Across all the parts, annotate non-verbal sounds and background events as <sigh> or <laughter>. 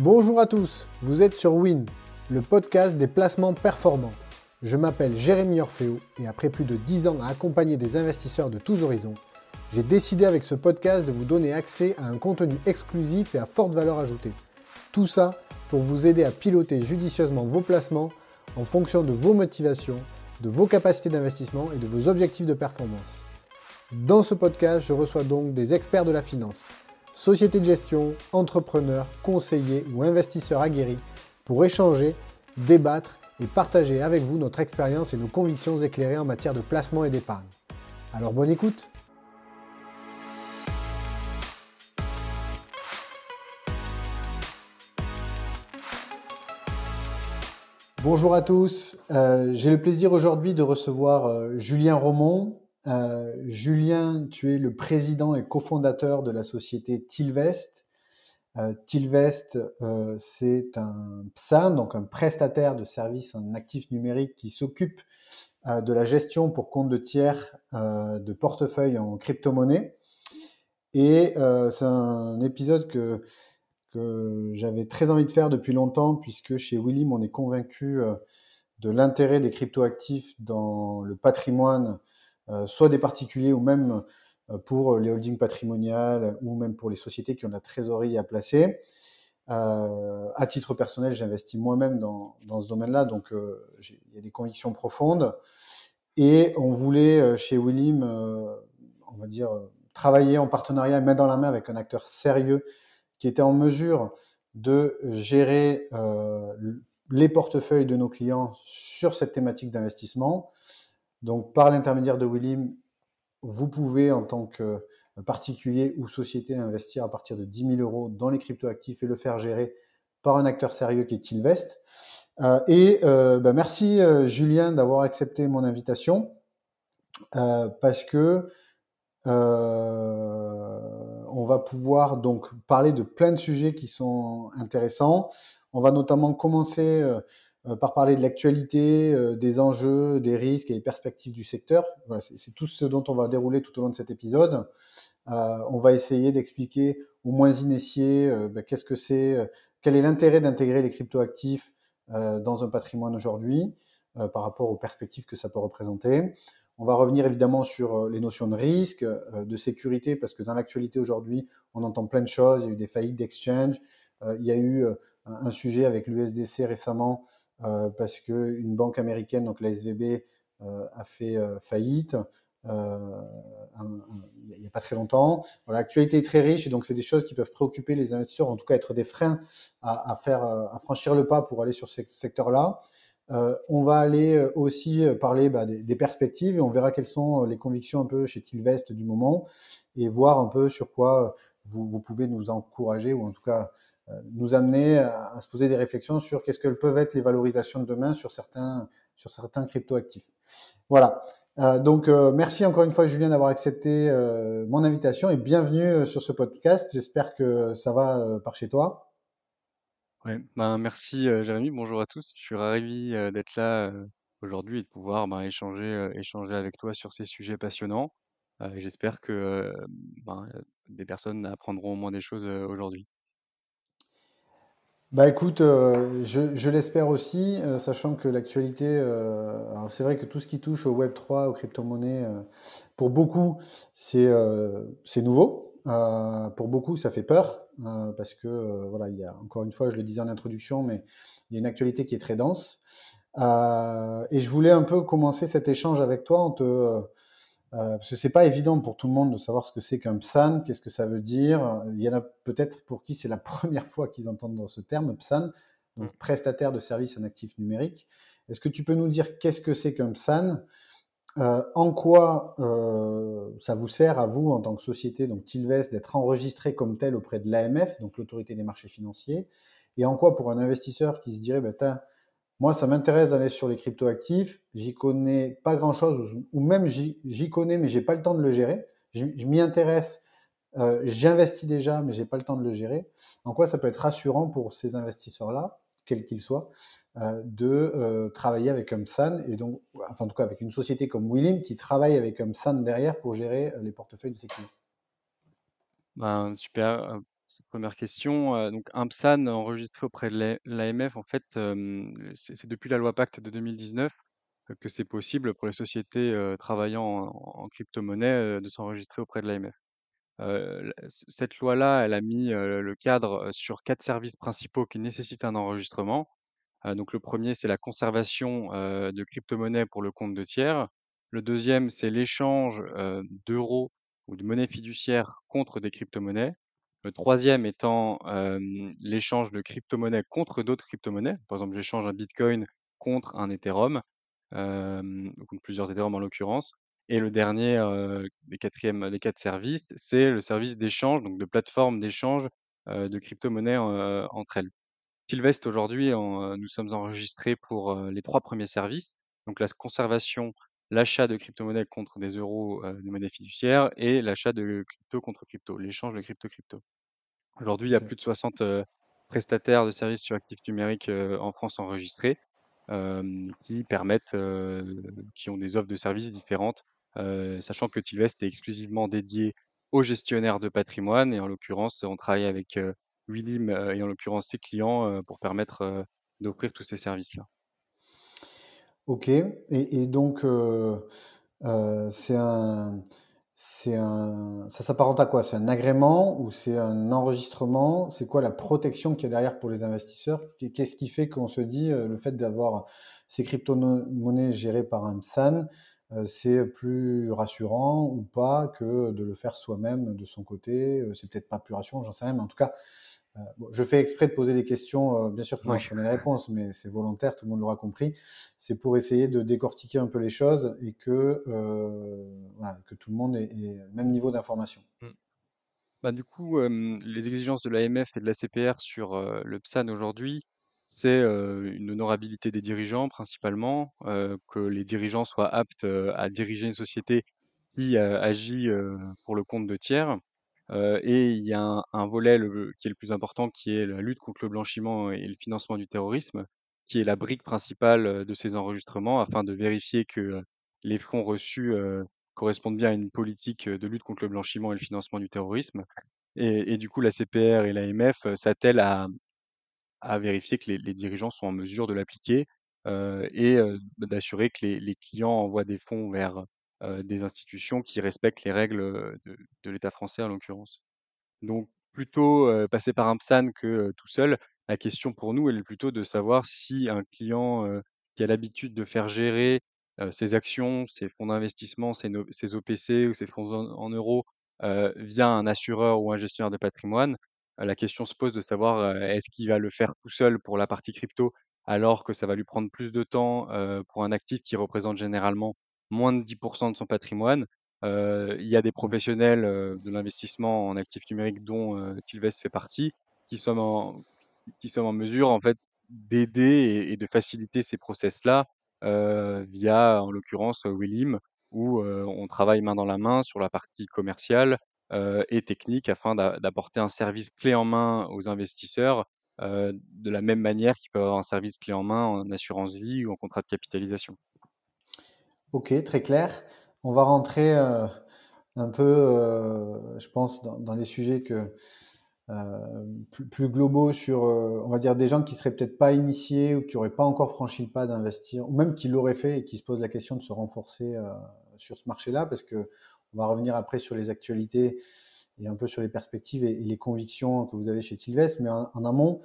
Bonjour à tous, vous êtes sur Win, le podcast des placements performants. Je m'appelle Jérémy Orfeo et après plus de 10 ans à accompagner des investisseurs de tous horizons, j'ai décidé avec ce podcast de vous donner accès à un contenu exclusif et à forte valeur ajoutée. Tout ça pour vous aider à piloter judicieusement vos placements en fonction de vos motivations, de vos capacités d'investissement et de vos objectifs de performance. Dans ce podcast, je reçois donc des experts de la finance sociétés de gestion, entrepreneurs, conseillers ou investisseurs aguerris pour échanger, débattre et partager avec vous notre expérience et nos convictions éclairées en matière de placement et d'épargne. Alors bonne écoute Bonjour à tous, euh, j'ai le plaisir aujourd'hui de recevoir euh, Julien Romont, euh, Julien, tu es le président et cofondateur de la société Tilvest. Euh, Tilvest, euh, c'est un PSAN, donc un prestataire de services en actifs numériques qui s'occupe de la gestion pour compte de tiers de portefeuille en crypto-monnaie. Et c'est un épisode que, j'avais très envie de faire depuis longtemps, puisque chez Willim, on est convaincu de l'intérêt des cryptoactifs dans le patrimoine soit des particuliers ou même euh, pour les holdings patrimoniales ou même pour les sociétés qui ont la trésorerie à placer. Euh, à titre personnel, j'investis moi-même dans, dans, ce domaine-là, donc il y a des convictions profondes. Et on voulait chez Willim, on va dire, travailler en partenariat, main dans la main avec un acteur sérieux qui était en mesure de gérer les portefeuilles de nos clients sur cette thématique d'investissement donc, par l'intermédiaire de Willim, vous pouvez, en tant que particulier ou société, investir à partir de 10 000 euros dans les cryptoactifs et le faire gérer par un acteur sérieux qui est Tilvest. Euh, et euh, bah, merci euh, Julien d'avoir accepté mon invitation parce que on va pouvoir donc parler de plein de sujets qui sont intéressants. On va notamment commencer euh, par parler de l'actualité, euh, des enjeux, des risques et des perspectives du secteur. c'est tout ce dont on va dérouler tout au long de cet épisode. Euh, on va essayer d'expliquer aux moins initiés ben, qu'est-ce que c'est, quel est l'intérêt d'intégrer les cryptoactifs dans un patrimoine aujourd'hui par rapport aux perspectives que ça peut représenter. On va revenir évidemment sur les notions de risque, de sécurité, parce que dans l'actualité aujourd'hui, on entend plein de choses. Il y a eu des faillites d'exchange. il y a eu un sujet avec l'USDC récemment euh, parce qu'une banque américaine, donc la SVB, euh, a fait euh, faillite. il n'y a pas très longtemps. L'actualité est très riche et donc c'est des choses qui peuvent préoccuper les investisseurs, en tout cas être des freins à, faire, à franchir le pas pour aller sur ce secteur-là. on va aller aussi parler bah, des, perspectives et on verra quelles sont les convictions un peu chez Tilvest du moment et voir un peu sur quoi vous, vous pouvez nous encourager ou en tout cas euh, nous amener à, se poser des réflexions sur qu'est-ce que peuvent être les valorisations de demain sur certains, sur certains cryptoactifs. Voilà. Euh, donc, euh, merci encore une fois, Julien, d'avoir accepté mon invitation et bienvenue sur ce podcast. J'espère que ça va par chez toi. Ouais, ben merci Jérémy, bonjour à tous. Je suis ravi d'être là aujourd'hui et de pouvoir ben, échanger, échanger avec toi sur ces sujets passionnants. J'espère que ben, des personnes apprendront au moins des choses aujourd'hui. Bah écoute, euh, je, l'espère aussi, euh, sachant que l'actualité, euh, c'est vrai que tout ce qui touche au Web 3, aux crypto-monnaies, pour beaucoup, c'est c'est nouveau. pour beaucoup, ça fait peur, parce que, voilà, il y a, encore une fois, je le disais en introduction, mais il y a une actualité qui est très dense. et je voulais un peu commencer cet échange avec toi en te euh, parce que c'est pas évident pour tout le monde de savoir ce que c'est qu'un PSAN, qu'est-ce que ça veut dire. Il y en a peut-être pour qui c'est la <laughs> première fois qu'ils entendent ce terme, PSAN, donc mm. prestataire de services en actifs numériques. Est-ce que tu peux nous dire qu'est-ce que c'est qu'un PSAN? Euh, En quoi euh, ça vous sert à vous, en tant que société, donc Tilvest, d'être enregistré comme tel auprès de l'AMF, donc l'autorité des marchés financiers? Et en quoi, pour un investisseur qui se dirait, bah, moi, ça m'intéresse d'aller sur les cryptoactifs. J'y connais pas grand-chose, ou même j'y connais, mais j'ai pas le temps de le gérer. Je, m'y intéresse, euh, j'investis déjà, mais j'ai pas le temps de le gérer. En quoi ça peut être rassurant pour ces investisseurs-là, quels qu'ils soient, euh, de euh, travailler avec UMSAN et donc, enfin en tout cas avec une société comme Willim qui travaille avec UMSAN derrière pour gérer les portefeuilles de ses clients? Ben, super. Cette première question. Donc, un PSAN enregistré auprès de l'AMF, en fait, c'est depuis la loi Pacte de 2019 que c'est possible pour les sociétés travaillant en, crypto-monnaie de s'enregistrer auprès de l'AMF. cette loi-là, elle a mis le cadre sur quatre services principaux qui nécessitent un enregistrement. donc, le premier, c'est la conservation de crypto-monnaies pour le compte de tiers. Le deuxième, c'est l'échange d'euros ou de monnaie fiduciaire contre des crypto-monnaies. Le troisième étant l'échange de crypto-monnaies contre d'autres crypto-monnaies. Par exemple, j'échange un Bitcoin contre un Ethereum, contre plusieurs Ethereum en l'occurrence. Et le dernier des, des quatre services, c'est le service d'échange, donc de plateforme d'échange de crypto-monnaies entre elles. Pilvest, aujourd'hui, nous sommes enregistrés pour les trois premiers services, donc la conservation l'achat de crypto-monnaies contre des euros euh, de monnaie fiduciaire et l'achat de crypto contre crypto, l'échange de crypto-crypto. Aujourd'hui, il y a plus de 60 euh, prestataires de services sur actifs numériques euh, en France enregistrés qui permettent, qui ont des offres de services différentes, sachant que Tilvest est exclusivement dédié aux gestionnaires de patrimoine et en l'occurrence, on travaille avec Willim et en l'occurrence ses clients pour permettre d'offrir tous ces services-là. Ok, et, donc euh, euh, c'est un, c'est un, ça s'apparente à quoi? C'est un agrément ou c'est un enregistrement? C'est quoi la protection qu'il y a derrière pour les investisseurs? Qu'est-ce qui fait qu'on se dit euh, le fait d'avoir ces crypto-monnaies gérées par un PSAN, c'est plus rassurant ou pas que de le faire soi-même de son côté? C'est peut-être pas plus rassurant, j'en sais rien, mais en tout cas, euh, je fais exprès de poser des questions, euh, bien sûr que moi je connais les réponses, mais c'est volontaire, tout le monde l'aura compris. C'est pour essayer de décortiquer un peu les choses et que, euh, que tout le monde ait, le même niveau d'information. Mmh. Bah, du coup, les exigences de l'AMF et de la CPR sur le PSAN aujourd'hui, c'est une honorabilité des dirigeants principalement, que les dirigeants soient aptes à diriger une société qui agit pour le compte de tiers. Et il y a un, volet qui est le plus important, qui est la lutte contre le blanchiment et le financement du terrorisme, qui est la brique principale de ces enregistrements, afin de vérifier que les fonds reçus correspondent bien à une politique de lutte contre le blanchiment et le financement du terrorisme. Et, du coup, la CPR et l'AMF s'attellent à, vérifier que les, dirigeants sont en mesure de l'appliquer et d'assurer que les, clients envoient des fonds vers des institutions qui respectent les règles de, l'État français en l'occurrence. Donc plutôt euh, passer par un PSAN que euh, tout seul. La question pour nous, elle est plutôt de savoir si un client qui a l'habitude de faire gérer ses actions, ses fonds d'investissement, ses, ses, OPC ou ses fonds en, euros via un assureur ou un gestionnaire de patrimoine, la question se pose de savoir est-ce qu'il va le faire tout seul pour la partie crypto alors que ça va lui prendre plus de temps pour un actif qui représente généralement moins de 10% de son patrimoine. Il y a des professionnels euh, de l'investissement en actifs numériques dont Tilvest fait partie, qui sont en, qui sont en mesure en fait d'aider et, de faciliter ces process-là via, en l'occurrence, Willim, où on travaille main dans la main sur la partie commerciale et technique afin d'apporter un service clé en main aux investisseurs de la même manière qu'ils peuvent avoir un service clé en main en assurance vie ou en contrat de capitalisation. Ok, très clair. On va rentrer euh, un peu, euh, je pense, dans, les sujets que, euh, plus, globaux sur, on va dire, des gens qui seraient peut-être pas initiés ou qui n'auraient pas encore franchi le pas d'investir, ou même qui l'auraient fait et qui se posent la question de se renforcer sur ce marché-là, parce que on va revenir après sur les actualités et un peu sur les perspectives et, les convictions que vous avez chez Tilvest. Mais en, amont,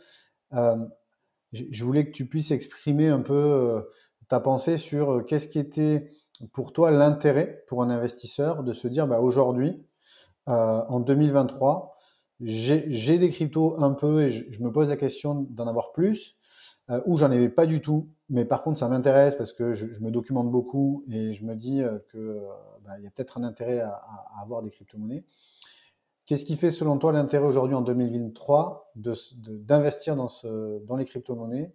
je voulais que tu puisses exprimer un peu ta pensée sur euh, qu'est-ce qui était pour toi l'intérêt pour un investisseur de se dire bah, aujourd'hui, euh, en 2023, j'ai des cryptos un peu et je, me pose la question d'en avoir plus, euh, ou j'en avais pas du tout, mais par contre ça m'intéresse parce que je, me documente beaucoup et je me dis qu'il bah, y a peut-être un intérêt à, avoir des crypto-monnaies. Qu'est-ce qui fait selon toi l'intérêt aujourd'hui en 2023 d'investir dans, les crypto-monnaies?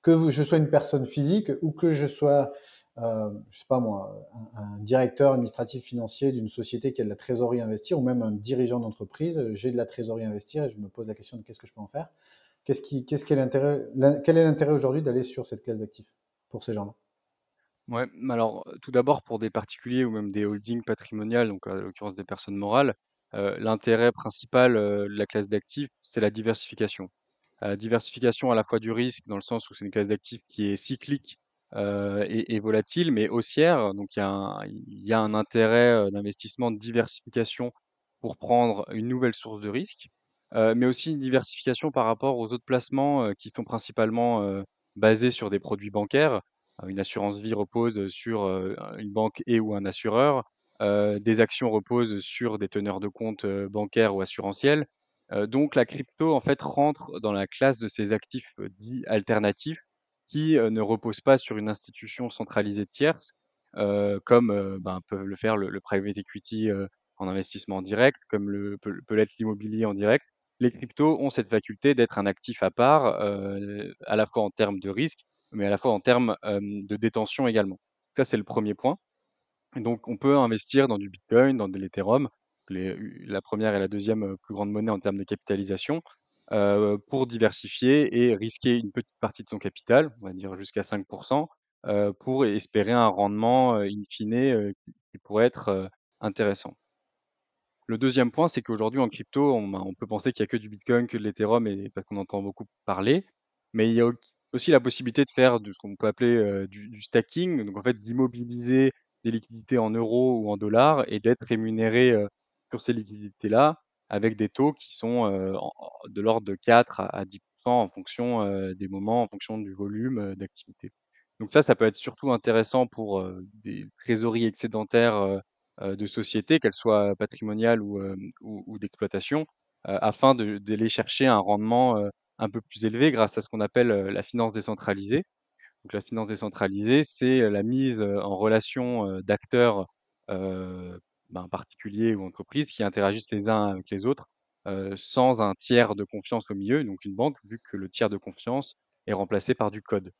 Que je sois une personne physique ou que je sois, euh, je sais pas moi, un, directeur administratif financier d'une société qui a de la trésorerie à investir ou même un dirigeant d'entreprise, j'ai de la trésorerie à investir et je me pose la question de qu'est-ce que je peux en faire? Quel est l'intérêt aujourd'hui d'aller sur cette classe d'actifs pour ces gens-là? Ouais, alors tout d'abord pour des particuliers ou même des holdings patrimoniales, donc à l'occurrence des personnes morales, l'intérêt principal de la classe d'actifs, c'est la diversification. diversification à la fois du risque, dans le sens où c'est une classe d'actifs qui est cyclique et, et, volatile, mais haussière. Donc il y y a un intérêt d'investissement de diversification pour prendre une nouvelle source de risque, mais aussi une diversification par rapport aux autres placements qui sont principalement basés sur des produits bancaires. Une assurance vie repose sur une banque et ou un assureur. Des actions reposent sur des teneurs de compte bancaires ou assurantiels. donc la crypto en fait rentre dans la classe de ces actifs dits alternatifs qui ne reposent pas sur une institution centralisée tierce, comme ben, peut le faire le, private equity en investissement direct, comme le, peut l'être l'immobilier en direct. Les cryptos ont cette faculté d'être un actif à part, à la fois en termes de risque, mais à la fois en termes de détention également. Ça, c'est le premier point. Donc, on peut investir dans du Bitcoin, dans de l'Ethereum, la première et la deuxième plus grande monnaie en termes de capitalisation, pour diversifier et risquer une petite partie de son capital, on va dire jusqu'à 5%, pour espérer un rendement in fine qui pourrait être intéressant. Le deuxième point, c'est qu'aujourd'hui en crypto, on, on peut penser qu'il n'y a que du Bitcoin, que de l'Ethereum, et parce qu'on entend beaucoup parler, mais il y a aussi la possibilité de faire ce qu'on peut appeler du, stacking, donc en fait d'immobiliser des liquidités en euros ou en dollars et d'être rémunéré sur ces liquidités-là avec des taux qui sont de l'ordre de 4 à, 10% en fonction des moments, en fonction du volume d'activité. Donc ça, ça peut être surtout intéressant pour des trésoreries excédentaires de sociétés, qu'elles soient patrimoniales ou, ou, d'exploitation, afin d'aller chercher un rendement un peu plus élevé grâce à ce qu'on appelle la finance décentralisée. Donc la finance décentralisée, c'est la mise en relation d'acteurs ben, particuliers ou entreprises qui interagissent les uns avec les autres sans un tiers de confiance au milieu, donc une banque, vu que le tiers de confiance est remplacé par du code.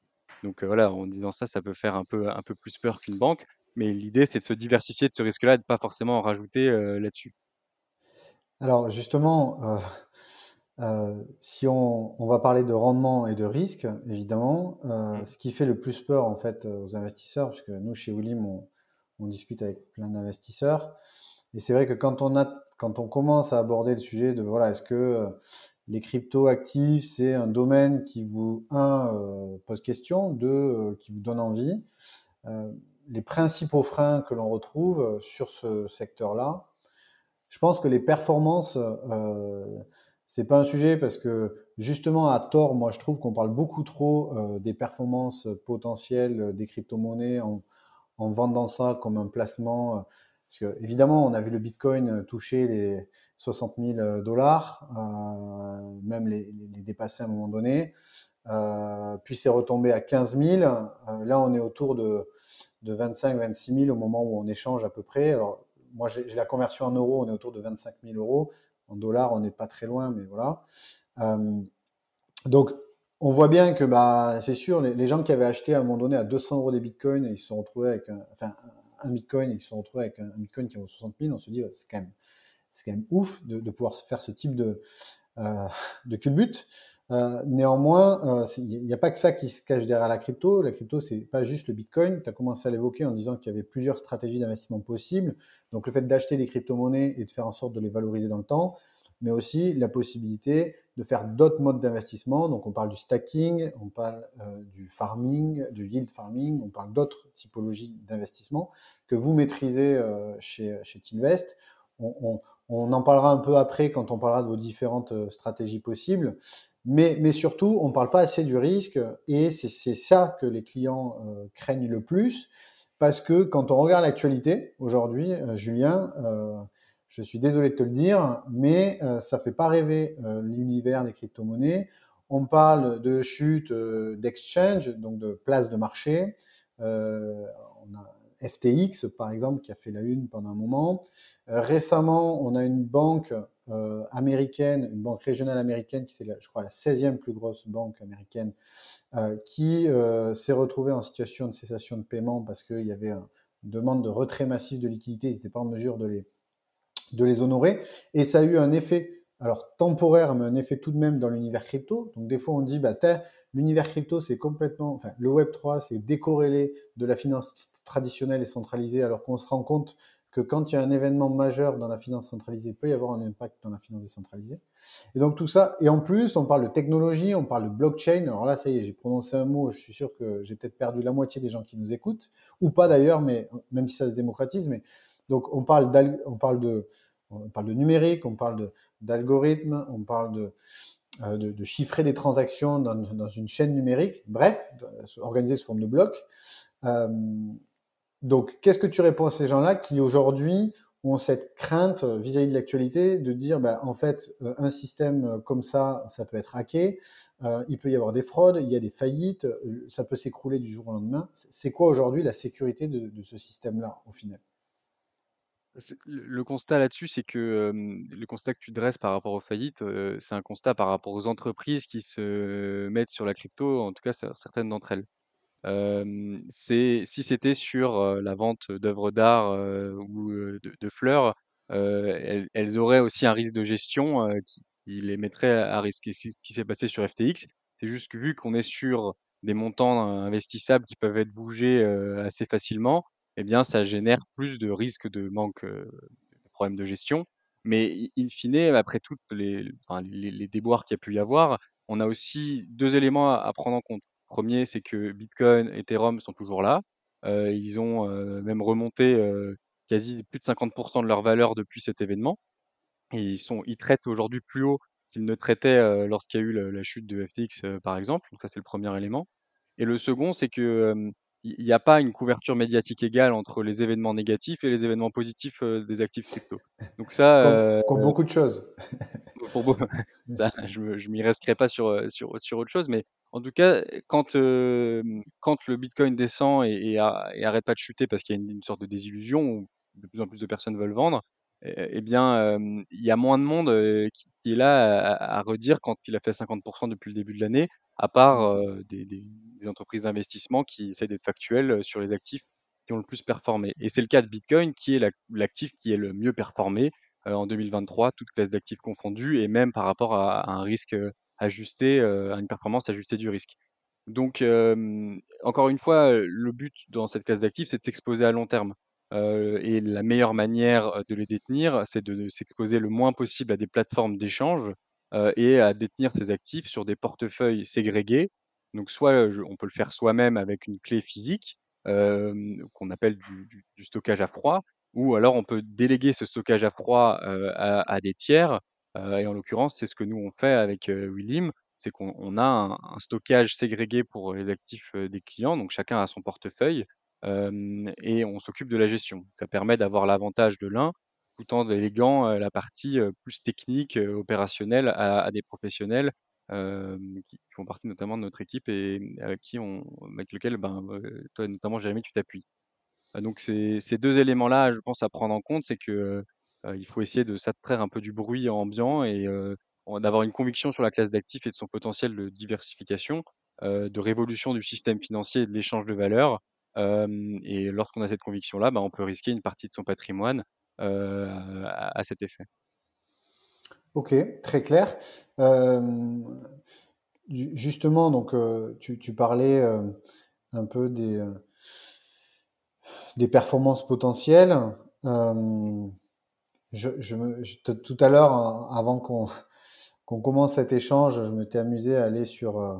Donc voilà, en disant ça, ça peut faire un peu, un peu plus peur qu'une banque, mais l'idée c'est de se diversifier de ce risque-là et de pas forcément en rajouter là-dessus. Alors justement, euh, si on, va parler de rendement et de risque, évidemment, euh, mmh. ce qui fait le plus peur en fait aux investisseurs, puisque nous chez William, on, discute avec plein d'investisseurs, et c'est vrai que quand on a, quand on commence à aborder le sujet de voilà, est-ce que euh, les crypto actifs c'est un domaine qui vous un pose question, deux qui vous donne envie, les principaux freins que l'on retrouve sur ce secteur-là, je pense que les performances c'est pas un sujet parce que justement à tort, moi je trouve qu'on parle beaucoup trop euh, des performances potentielles des crypto-monnaies en, vendant ça comme un placement. Euh, parce que évidemment, on a vu le Bitcoin toucher les 60 000 dollars, euh, même les, dépasser à un moment donné. puis c'est retombé à 15 000. là, on est autour de, de 25-26 000 au moment où on échange à peu près. Alors, moi, j'ai la conversion en euros, on est autour de 25 000 euros. En dollars, on n'est pas très loin, mais voilà. Euh, donc, on voit bien que bah, c'est sûr, les, gens qui avaient acheté à un moment donné à 200 euros des bitcoins, ils se sont retrouvés avec un, bitcoin, ils se sont retrouvés avec un, bitcoin qui vaut 60 000. On se dit, c'est quand même, ouf de, pouvoir faire ce type de, de culbute. Euh, néanmoins, il n'y a pas que ça qui se cache derrière la crypto. La crypto, c'est pas juste le Bitcoin. Tu as commencé à l'évoquer en disant qu'il y avait plusieurs stratégies d'investissement possibles. Donc, le fait d'acheter des crypto-monnaies et de faire en sorte de les valoriser dans le temps, mais aussi la possibilité de faire d'autres modes d'investissement. Donc, on parle du stacking, on parle euh, du farming, du yield farming, on parle d'autres typologies d'investissement que vous maîtrisez euh, chez, chez Tilvest. On, en parlera un peu après quand on parlera de vos différentes stratégies possibles. Mais, surtout, on ne parle pas assez du risque et c'est ça que les clients euh, craignent le plus parce que quand on regarde l'actualité aujourd'hui, euh, Julien, euh, je suis désolé de te le dire, mais ça ne fait pas rêver l'univers des crypto-monnaies. On parle de chute d'exchange, donc de place de marché. on a FTX, par exemple, qui a fait la une pendant un moment. Récemment, on a une banque euh, américaine, une banque régionale américaine, qui était, je crois, la 16e plus grosse banque américaine, euh, qui euh, s'est retrouvée en situation de cessation de paiement parce qu'il y avait une demande de retrait massif de liquidités, ils n'étaient pas en mesure de les, de les honorer. Et ça a eu un effet, alors temporaire, mais un effet tout de même dans l'univers crypto. Donc des fois, on dit, bah, l'univers crypto, c'est complètement, enfin, le Web3, c'est décorrélé de la finance traditionnelle et centralisée, alors qu'on se rend compte que quand il y a un événement majeur dans la finance centralisée, il peut y avoir un impact dans la finance décentralisée. Et donc tout ça, et en plus, on parle de technologie, on parle de blockchain. Alors là, ça y est, j'ai prononcé un mot, je suis sûr que j'ai peut-être perdu la moitié des gens qui nous écoutent, ou pas d'ailleurs, mais même si ça se démocratise. Mais donc on parle, parle de, on parle de numérique, on parle d'algorithmes, on parle de, euh, de, chiffrer des transactions dans, dans, une chaîne numérique. Bref, organiser sous forme de blocs. Euh, donc, qu'est-ce que tu réponds à ces gens-là qui aujourd'hui ont cette crainte vis-à-vis de l'actualité de dire, bah, en fait, euh, un système comme ça, ça peut être hacké, euh, il peut y avoir des fraudes, il y a des faillites, euh, ça peut s'écrouler du jour au lendemain. C'est quoi aujourd'hui la sécurité de, ce système-là, au final? Le constat là-dessus, c'est que le constat que tu dresses par rapport aux faillites, c'est un constat par rapport aux entreprises qui se mettent sur la crypto, en tout cas certaines d'entre elles c'est si c'était sur la vente d'œuvres d'art ou de, fleurs, elles, auraient aussi un risque de gestion qui, les mettrait à risque. Et ce qui s'est passé sur FTX, c'est juste que vu qu'on est sur des montants investissables qui peuvent être bougés assez facilement, eh bien, ça génère plus de risques de manque, de problèmes de gestion. Mais in fine, après toutes les déboires qu'il y a pu y avoir, on a aussi deux éléments à prendre en compte. Premier, c'est que Bitcoin, Ethereum sont toujours là. Euh, ils ont euh, même remonté euh, quasi plus de 50% de leur valeur depuis cet événement. Et ils, sont, ils traitent aujourd'hui plus haut qu'ils ne traitaient lorsqu'il y a eu la, chute de FTX, par exemple. Donc ça, c'est le premier élément. Et le second, c'est que il n'y a pas une couverture médiatique égale entre les événements négatifs et les événements positifs des actifs crypto. Donc ça, comme, beaucoup de choses. pour, <laughs> ça, je, ne m'y resterai pas sur, sur, sur autre chose, mais en tout cas, quand, quand le Bitcoin descend et, et, arrête pas de chuter parce qu'il y a une, sorte de désillusion où de plus en plus de personnes veulent vendre, eh, eh bien, il y a moins de monde qui, est là à, redire quand il a fait 50% depuis le début de l'année, à part mmh. des, des, entreprises d'investissement qui essayent d'être factuelles sur les actifs qui ont le plus performé. Et c'est le cas de Bitcoin qui est l'actif qui est le mieux performé en 2023, toutes classes d'actifs confondues, et même par rapport à un risque ajuster à une performance ajustée du risque. Donc, encore une fois, le but dans cette classe d'actifs, c'est de s'exposer à long terme. et la meilleure manière de les détenir, c'est de, s'exposer le moins possible à des plateformes d'échange et à détenir ces actifs sur des portefeuilles ségrégés. Donc, soit on peut le faire soi-même avec une clé physique qu'on appelle du, stockage à froid, ou alors on peut déléguer ce stockage à froid à, des tiers et en l'occurrence, c'est ce que nous on fait avec Willim, c'est qu'on a un, stockage ségrégé pour les actifs des clients, donc chacun a son portefeuille et on s'occupe de la gestion. Ça permet d'avoir l'avantage de l'un tout en déléguant la partie plus technique, opérationnelle à, des professionnels qui, font partie notamment de notre équipe et avec qui on, avec lequel, ben, toi notamment Jérémy, tu t'appuies. donc ces deux éléments-là, je pense à prendre en compte, c'est que il faut essayer de s'attraire un peu du bruit ambiant et d'avoir une conviction sur la classe d'actifs et de son potentiel de diversification, de révolution du système financier et de l'échange de valeurs. et lorsqu'on a cette conviction-là, bah, on peut risquer une partie de son patrimoine à, cet effet. Ok, très clair. justement, donc tu, parlais un peu des performances potentielles. Je, me, tout à l'heure, avant qu'on qu'on commence cet échange, je m'étais amusé à aller sur, euh,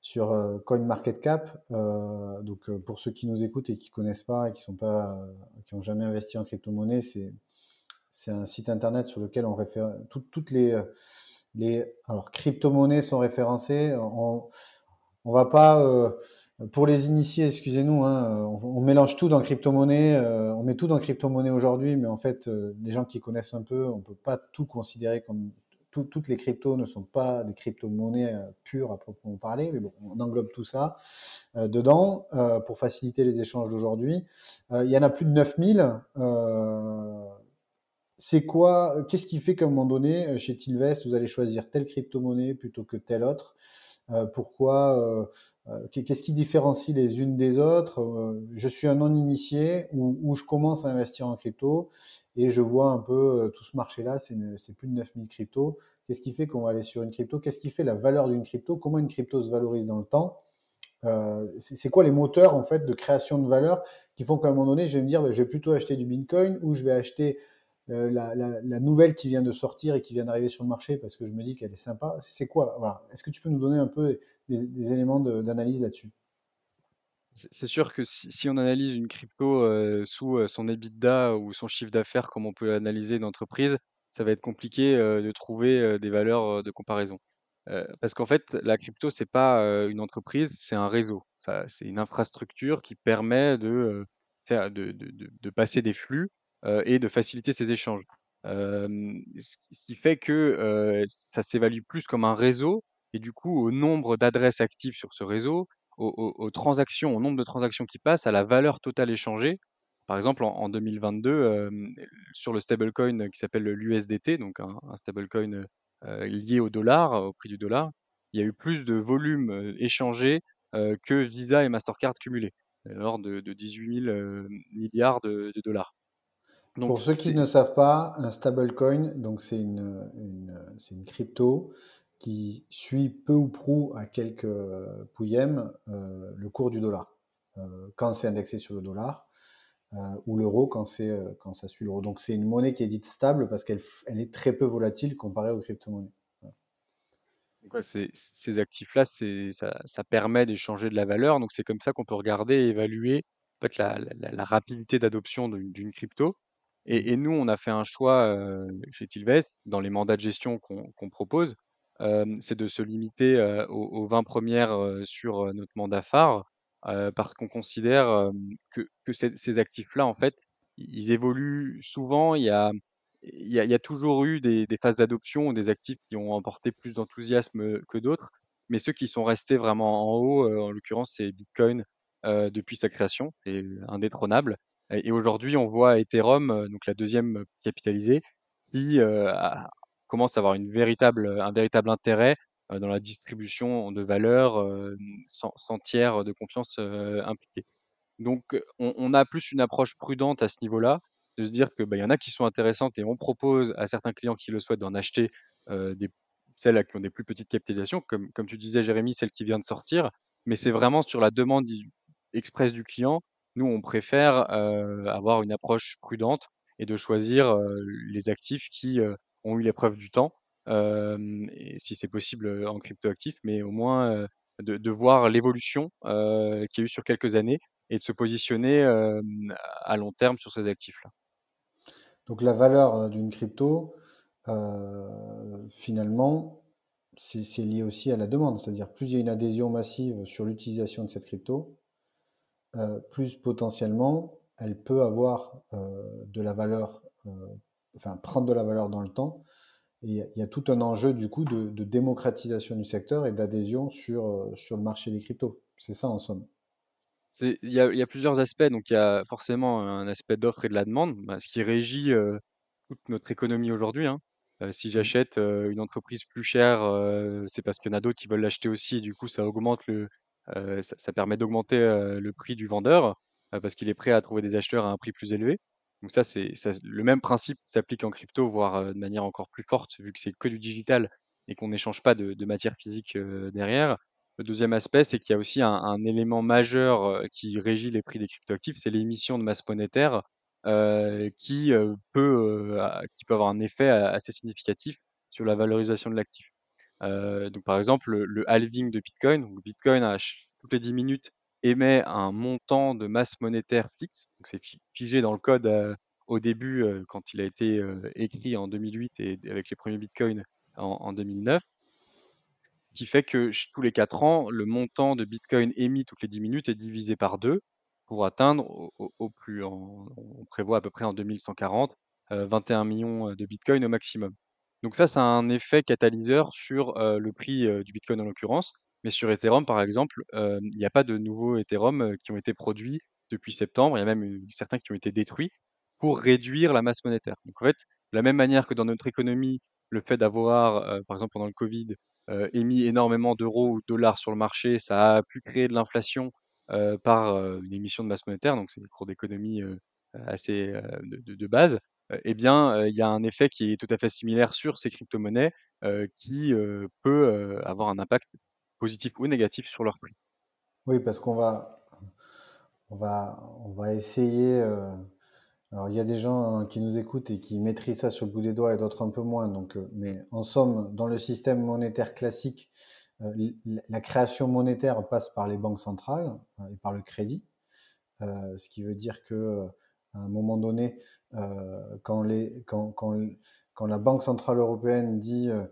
sur euh, CoinMarketCap. Euh, donc, pour ceux qui nous écoutent et qui connaissent pas qui sont pas, qui ont jamais investi en crypto-monnaie, c'est c'est un site internet sur lequel on réfère toutes les les alors crypto-monnaies sont référencées. On on va pas pour les initiés, excusez-nous, hein, on, mélange tout dans crypto-monnaie, euh, on met tout dans crypto-monnaie aujourd'hui, mais en fait, euh, les gens qui connaissent un peu, on peut pas tout considérer comme toutes les cryptos ne sont pas des crypto-monnaies euh, pures à proprement parler, mais bon, on englobe tout ça dedans pour faciliter les échanges d'aujourd'hui. il y en a plus de 9000. c'est quoi, qu'est-ce qui fait qu'à un moment donné, chez Tilvest, vous allez choisir telle crypto-monnaie plutôt que telle autre? Pourquoi euh, qu'est-ce qui différencie les unes des autres? Euh, Je suis un non-initié ou, je commence à investir en crypto et je vois un peu euh, tout ce marché-là, c'est plus de 9000 cryptos. Qu'est-ce qui fait qu'on va aller sur une crypto? Qu'est-ce qui fait la valeur d'une crypto? Comment une crypto se valorise dans le temps? C'est quoi les moteurs en fait de création de valeur qui font qu'à un moment donné, je vais me dire, bah, je vais plutôt acheter du Bitcoin ou je vais acheter la, nouvelle qui vient de sortir et qui vient d'arriver sur le marché parce que je me dis qu'elle est sympa. C'est quoi. Est-ce que tu peux nous donner un peu des éléments d'analyse là-dessus? C'est sûr que si, on analyse une crypto euh, sous euh, son EBITDA ou son chiffre d'affaires, comme on peut analyser une entreprise, ça va être compliqué euh, de trouver des valeurs de comparaison. parce qu'en fait, la crypto, c'est pas une entreprise, c'est un réseau. c'est une infrastructure qui permet de faire, de, de, de, passer des flux et de faciliter ces échanges. ce qui fait que ça s'évalue plus comme un réseau et du coup au nombre d'adresses actives sur ce réseau aux, transactions, au nombre de transactions qui passent, à la valeur totale échangée. Par exemple, en, 2022, sur le stablecoin qui s'appelle l'USDT, donc un, stablecoin lié au dollar, au prix du dollar, il y a eu plus de volume échangé que Visa et Mastercard cumulés, lors de, 18 000 milliards de, dollars. Pour ceux qui ne savent pas, un stablecoin, donc c'est une, une crypto qui suit peu ou prou à quelques euh, pouillèmes euh, le cours du dollar, euh, quand c'est indexé sur le dollar, ou l'euro quand, c'est, quand ça suit l'euro. Donc c'est une monnaie qui est dite stable parce qu'elle elle est très peu volatile comparée aux crypto-monnaies. ces, actifs-là, ça, ça, permet d'échanger de la valeur. Donc c'est comme ça qu'on peut regarder et évaluer en fait, la, rapidité d'adoption d'une, crypto. Et, nous, on a fait un choix chez Tilvest, dans les mandats de gestion qu'on propose, c'est de se limiter aux, 20 premières sur notre mandat phare, parce qu'on considère que, ces, actifs-là, en fait, ils évoluent souvent. Il y a, toujours eu des, phases d'adoption des actifs qui ont emporté plus d'enthousiasme que d'autres, mais ceux qui sont restés vraiment en haut, en l'occurrence, c'est Bitcoin depuis sa création, c'est indétrônable. Et aujourd'hui, on voit Ethereum, donc la deuxième capitalisée, qui a, commence à avoir un véritable intérêt euh, dans la distribution de valeur euh, sans, tiers de confiance euh, impliqué. Donc, on, a plus une approche prudente à ce niveau-là, de se dire que bah, y en a qui sont intéressantes et on propose à certains clients qui le souhaitent d'en acheter celles qui ont des plus petites capitalisations, comme, comme tu disais, Jérémy, celle qui vient de sortir. Mais c'est vraiment sur la demande express du client. Nous, on préfère avoir une approche prudente et de choisir les actifs qui ont eu l'épreuve du temps, si c'est possible en cryptoactif, mais au moins de, de, voir l'évolution qu'il y a eu sur quelques années et de se positionner à long terme sur ces actifs-là. Donc la valeur d'une crypto, finalement, c'est lié aussi à la demande, c'est-à-dire plus il y a une adhésion massive sur l'utilisation de cette crypto, euh, plus potentiellement elle peut avoir euh, de la valeur enfin, prendre de la valeur dans le temps. Il y a tout un enjeu du coup de, démocratisation du secteur et d'adhésion sur, euh, sur le marché des cryptos. C'est ça en somme. Il y, a, plusieurs aspects. Donc il y a forcément un aspect d'offre et de la demande, bah, ce qui régit euh, toute notre économie aujourd'hui. Hein. Euh, si j'achète une entreprise plus chère, c'est parce qu'il y en a d'autres qui veulent l'acheter aussi. Et du coup, ça augmente le, ça, ça, permet d'augmenter le prix du vendeur parce qu'il est prêt à trouver des acheteurs à un prix plus élevé. Donc ça, c'est le même principe s'applique en crypto, voire euh, de manière encore plus forte, vu que c'est que du digital et qu'on n'échange pas de, matière physique euh, derrière. Le deuxième aspect, c'est qu'il y a aussi un, élément majeur euh, qui régit les prix des cryptoactifs, c'est l'émission de masse monétaire qui peut qui peut avoir un effet assez significatif sur la valorisation de l'actif. Donc par exemple, le, halving de Bitcoin, Bitcoin toutes les 10 minutes émet un montant de masse monétaire fixe, c'est figé dans le code au début quand il a été écrit en 2008 et avec les premiers bitcoins en, 2009, qui fait que tous les 4 ans, le montant de bitcoin émis toutes les 10 minutes est divisé par 2 pour atteindre au, plus, on prévoit à peu près en 2140, 21 millions de bitcoins au maximum. Donc ça, ça a un effet catalyseur sur le prix du bitcoin en l'occurrence, mais sur Ethereum, par exemple, il n'y a pas de nouveaux Ethereum qui ont été produits depuis septembre. Il y a même certains qui ont été détruits pour réduire la masse monétaire. Donc en fait, de la même manière que dans notre économie, le fait d'avoir, par exemple pendant le Covid, émis énormément d'euros ou de dollars sur le marché, ça a pu créer de l'inflation par une émission de masse monétaire. Donc c'est des cours d'économie assez de, base. Eh bien, il y a un effet qui est tout à fait similaire sur ces crypto-monnaies qui peut avoir un impact positif ou négatif sur leur prix. Oui, parce qu'on va, on va, on va essayer. alors, il y a des gens hein, qui nous écoutent et qui maîtrisent ça sur le bout des doigts et d'autres un peu moins. Donc, mais en somme, dans le système monétaire classique, la création monétaire passe par les banques centrales euh, et par le crédit. Ce qui veut dire que à un moment donné, euh, quand, la Banque centrale européenne dit euh,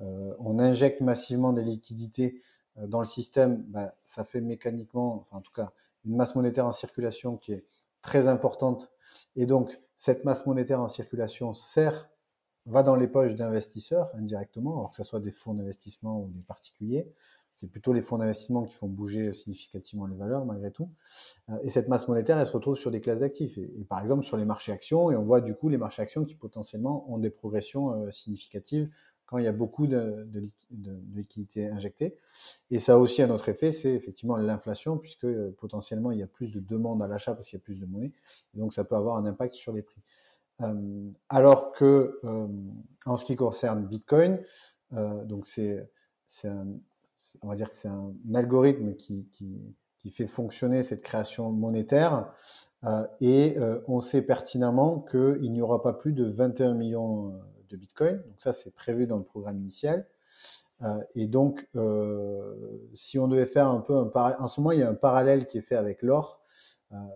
euh, on injecte massivement des liquidités dans le système, ben, ça fait mécaniquement, enfin en tout cas, une masse monétaire en circulation qui est très importante. Et donc, cette masse monétaire en circulation sert, va dans les poches d'investisseurs indirectement, alors que ce soit des fonds d'investissement ou des particuliers. C'est plutôt les fonds d'investissement qui font bouger significativement les valeurs malgré tout. Euh, Et cette masse monétaire, elle se retrouve sur des classes d'actifs. Et, par exemple, sur les marchés actions, et on voit du coup les marchés actions qui potentiellement ont des progressions euh, significatives quand il y a beaucoup de, de, liqui- de- de liquidités injectées. Et ça a aussi un autre effet, c'est effectivement l'inflation, puisque euh, potentiellement il y a plus de demande à l'achat parce qu'il y a plus de monnaie. Et donc ça peut avoir un impact sur les prix. Alors que en ce qui concerne Bitcoin, donc c'est un, on va dire que c'est un algorithme qui, qui, fait fonctionner cette création monétaire. euh, et euh, on sait pertinemment qu'il n'y aura pas plus de 21 millions euh, de Bitcoin. Donc ça, c'est prévu dans le programme initial. Et donc, si on devait faire un peu un parallèle, en ce moment, il y a un parallèle qui est fait avec l'or,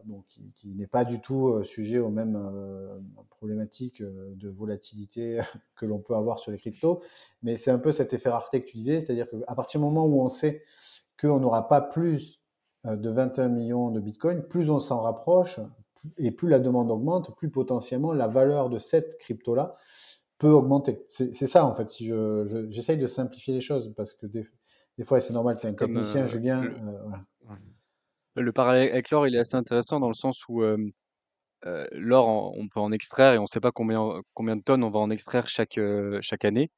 bon, qui, qui n'est pas du tout euh, sujet aux mêmes euh, problématiques euh, de volatilité <laughs> que l'on peut avoir sur les cryptos, mais c'est un peu cet effet rareté que tu disais, c'est-à-dire qu'à partir du moment où on sait qu'on n'aura pas plus euh, de 21 millions de Bitcoin, plus on s'en rapproche et plus la demande augmente, plus potentiellement la valeur de cette crypto-là peut augmenter. C'est ça, en fait, si je, je- j'essaye de simplifier les choses, parce que des, des fois, c'est normal, tu es C'est un technicien, euh, Julien. le, euh, voilà. Le parallèle avec l'or, il est assez intéressant dans le sens où euh, euh, l'or, on peut en extraire et on ne sait pas combien, de tonnes on va en extraire chaque, euh, chaque année.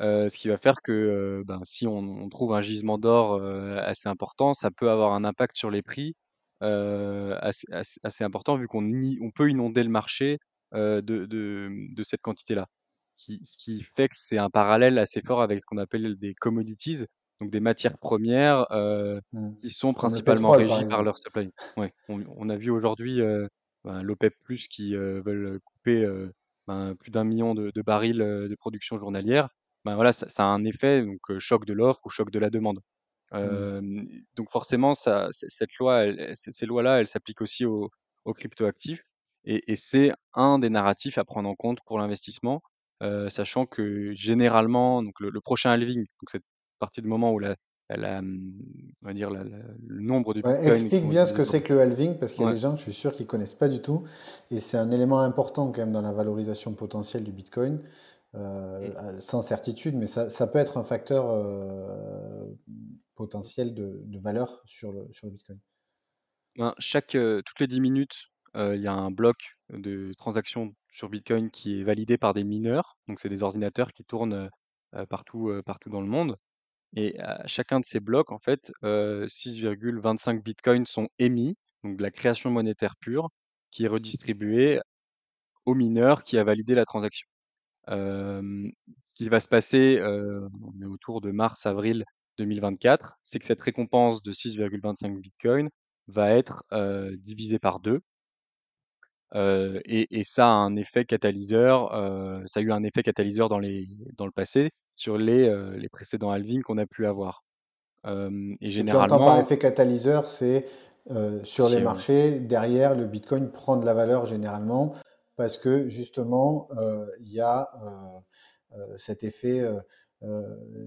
Euh, ce qui va faire que ben, si on, trouve un gisement d'or assez important, ça peut avoir un impact sur les prix assez, assez- important vu qu'on peut inonder le marché de, de, de cette quantité-là. Ce qui fait que c'est un parallèle assez fort avec ce qu'on appelle des commodities, donc des matières premières euh, Mm. qui sont Comme principalement pétrole, régies par leur supply. Ouais, on, on a vu aujourd'hui euh, ben, l'OPEP+ qui euh, veulent couper ben, plus d'un million de, de barils de production journalière ben voilà, ça, ça a un effet, donc choc de l'offre ou choc de la demande. Mm. Euh, donc forcément, ça, cette loi, elle- ces lois-là, elles s'appliquent aussi aux, aux cryptoactifs. Et, et c'est un des narratifs à prendre en compte pour l'investissement, euh, sachant que généralement, donc le, le prochain halving, donc à partir du moment où la, hum, on va dire la- la- le nombre de Ouais, explique bien ce que c'est que le halving, parce qu'il y a Ouais. des gens, je suis sûr, qui connaissent pas du tout, et c'est un élément important quand même dans la valorisation potentielle du Bitcoin, euh, Mm. euh, sans certitude, mais ça, ça peut être un facteur euh, potentiel de, de valeur sur le, sur le Bitcoin. Ben, chaque, euh, toutes les 10 minutes, il y a un bloc de transactions sur Bitcoin qui est validé par des mineurs. Donc, c'est des ordinateurs qui tournent partout, partout dans le monde. Et à chacun de ces blocs, en fait, euh, 6,25 Bitcoins sont émis, donc de la création monétaire pure, qui est redistribuée au mineur qui a validé la transaction. Euh, ce qui va se passer, euh, on est autour de mars-avril 2024, c'est que cette récompense de 6,25 Bitcoin va être euh, divisée par deux. Euh, et, et ça a un effet catalyseur, euh, ça a eu un effet catalyseur dans, les, dans le passé sur les, euh, les précédents halvings qu'on a pu avoir. Et Ce que tu entends par généralement, effet catalyseur, c'est sur les marchés, derrière, le Bitcoin prend de la valeur généralement, parce que justement, il y a cet effet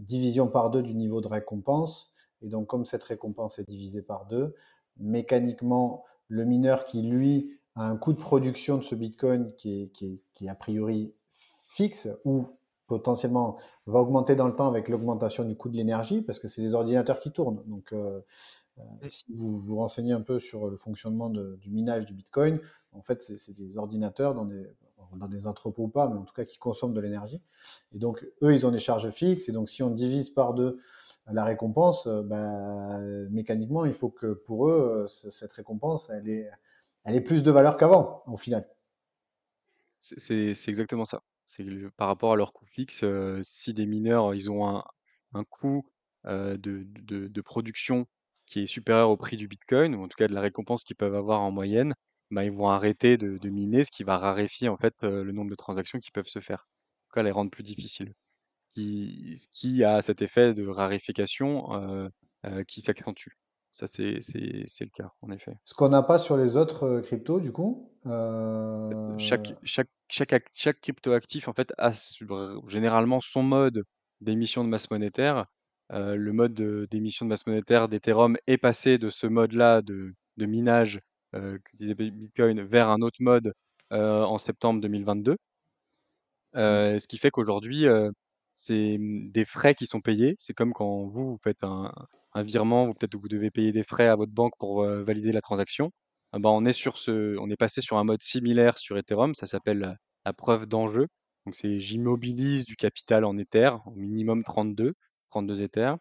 division par deux du niveau de récompense. Et donc, comme cette récompense est divisée par deux, mécaniquement, le mineur qui, lui, un coût de production de ce Bitcoin qui est, qui est, qui est a priori fixe ou potentiellement va augmenter dans le temps avec l'augmentation du coût de l'énergie, parce que c'est des ordinateurs qui tournent. Donc, euh, euh, si vous vous renseignez un peu sur le fonctionnement de- du minage du Bitcoin, en fait, c'est des ordinateurs dans des, dans des entrepôts ou pas, mais en tout cas qui consomment de l'énergie. Et donc, eux, ils ont des charges fixes. Et donc, si on divise par deux la récompense, euh, bah, mécaniquement, il faut que pour eux, euh, cette récompense, elle ait, elle ait plus de valeur qu'avant, au final. c'est exactement ça. Par rapport à leur coût fixe, euh, si des mineurs, ils ont un, coût euh, de, production qui est supérieur au prix du Bitcoin, ou en tout cas de la récompense qu'ils peuvent avoir en moyenne, bah, ils vont arrêter de, miner, ce qui va raréfier en fait le nombre de transactions qui peuvent se faire. En tout cas, les rendre plus difficiles. Ce qui a cet effet de raréfication qui s'accentue. Ça, c'est le cas, en effet. Ce qu'on n'a pas sur les autres cryptos, du coup chaque, chaque, chaque, chaque crypto-actif, en fait, a généralement son mode d'émission de masse monétaire. le mode d'émission de masse monétaire d'Ethereum est passé de ce mode-là de, de, minage euh, Bitcoin vers un autre mode en septembre 2022. Euh, ce qui fait qu'aujourd'hui, c'est mmh, des frais qui sont payés. C'est comme quand vous, vous faites un, un virement, peut-être vous devez payer des frais à votre banque pour valider la transaction. Bah, on est sur ce, on est passé sur un mode similaire sur Ethereum. Ça s'appelle la, preuve d'enjeu. Donc c'est j'immobilise du capital en Ether, au minimum 32, 32 Ethers,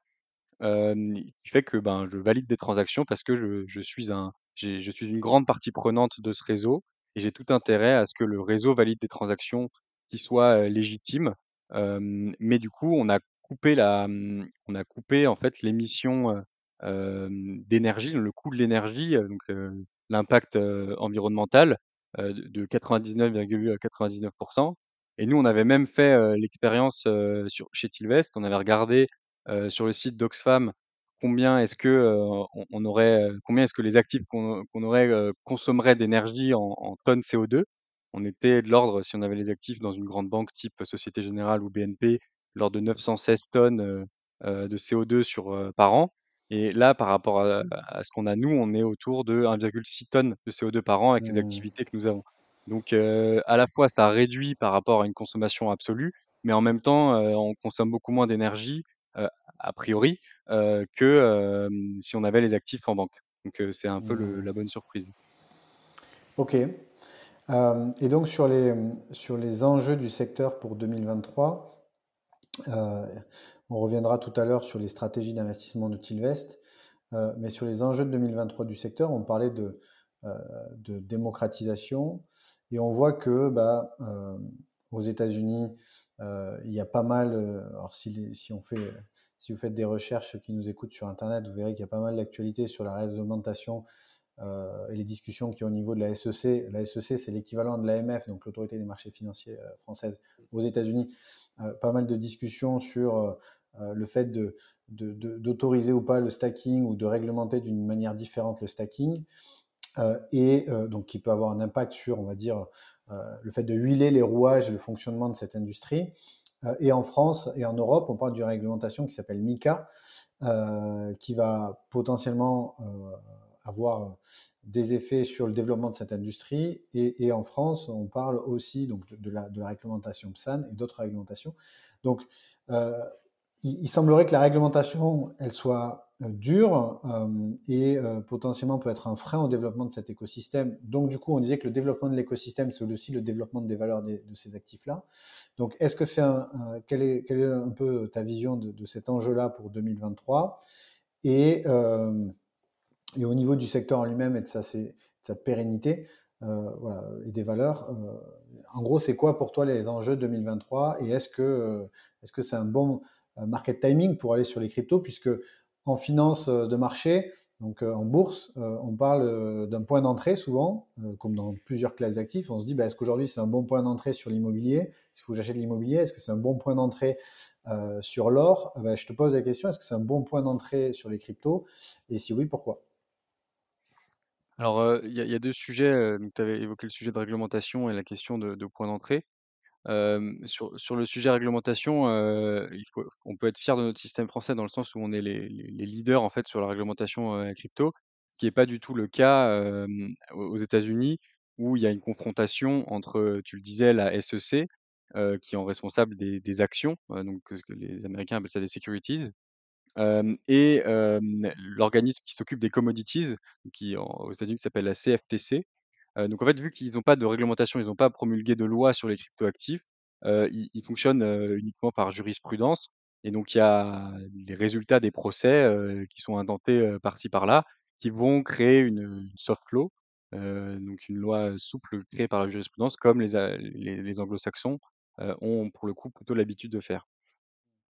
qui fait que ben je valide des transactions parce que je suis un, je suis une grande partie prenante de ce réseau et j'ai tout intérêt à ce que le réseau valide des transactions qui soient légitimes. mais du coup, on a mmh, on a coupé en fait l'émission d'énergie, le coût de l'énergie, donc l'impact environnemental de 99,99%. Et nous, on avait même fait l'expérience chez Tilvest. On avait regardé sur le site d'Oxfam combien est-ce que on, aurait, combien est-ce que les actifs qu'on aurait consommeraient d'énergie en, en tonnes CO2 on était de l'ordre, si on avait les actifs dans une grande banque type Société Générale ou BNP, lors de 916 tonnes euh, euh, de CO2 sur, euh, par an. Et là, par rapport à, ce qu'on a nous, on est autour de 1,6 tonnes de CO2 par an avec les mmh. activités que nous avons. Donc, à la fois, ça réduit par rapport à une consommation absolue, mais en même temps, on consomme beaucoup moins d'énergie, a priori, que si on avait les actifs en banque. Donc, c'est un peu le, mmh. la bonne surprise. Ok. Et donc sur les, sur les enjeux du secteur pour 2023, euh, on reviendra tout à l'heure sur les stratégies d'investissement de Tilvest, euh, mais sur les enjeux de 2023 du secteur, on parlait de, de démocratisation et on voit que bah, aux États-Unis, il y a pas mal, alors si, vous faites des recherches, qui nous écoutent sur Internet, vous verrez qu'il y a pas mal d'actualités sur la réglementation euh, et les discussions qui ont au niveau de la SEC. La SEC, c'est l'équivalent de l'AMF, donc l'autorité des marchés financiers euh, française aux États-Unis. Euh, pas mal de discussions sur le fait d'autoriser ou pas le stacking ou de réglementer d'une manière différente le stacking. et donc qui peut avoir un impact sur, on va dire, le fait de huiler les rouages et le fonctionnement de cette industrie. et en France et en Europe, on parle d'une réglementation qui s'appelle MICA, qui va potentiellement avoir euh, des effets sur le développement de cette industrie. Et, en France, on parle aussi donc, de, la, réglementation PSAN et d'autres réglementations. Donc, euh, il, semblerait que la réglementation, elle soit euh, dure et potentiellement peut être un frein au développement de cet écosystème. Donc, du coup, on disait que le développement de l'écosystème, c'est aussi le développement des valeurs de ces actifs-là. Donc, est-ce que c'est un, quelle, est, quelle est un peu ta vision de, de cet enjeu-là pour 2023 Et et au niveau du secteur en lui-même et de sa, pérennité euh, voilà, et des valeurs, euh, en gros, c'est quoi pour toi les enjeux 2023 et est-ce que euh, est-ce que c'est un bon market timing pour aller sur les cryptos puisque en finance de marché, donc en bourse, on parle d'un point d'entrée souvent, comme dans plusieurs classes d'actifs. On se dit, bah, est-ce qu'aujourd'hui c'est un bon point d'entrée sur l'immobilier? Il faut que j'achète l'immobilier? Est-ce que c'est un bon point d'entrée sur l'or? Bah, Je te pose la question, est-ce que c'est un bon point d'entrée sur les cryptos? Et si oui, pourquoi? Alors, il y a deux sujets, tu avais évoqué le sujet de réglementation et la question de point d'entrée. sur sur le sujet réglementation, il faut on peut être fier de notre système français dans le sens où on est les leaders, en fait, sur la réglementation, crypto, ce qui est pas du tout le cas, aux États-Unis où il y a une confrontation entre, tu le disais, la SEC, qui est en responsable des actions, donc les Américains appellent ça des securities et l'organisme qui s'occupe des commodities, qui aux États-Unis s'appelle la CFTC. donc en fait, vu qu'ils n'ont pas de réglementation, ils n'ont pas promulgué de loi sur les cryptoactifs, ils, ils, fonctionnent uniquement par jurisprudence. Et donc il y a les résultats des procès qui sont intentés par-ci par-là, qui vont créer une, soft law, donc une loi souple créée par la jurisprudence, comme les, les, les anglo-saxons ont pour le coup plutôt l'habitude de faire.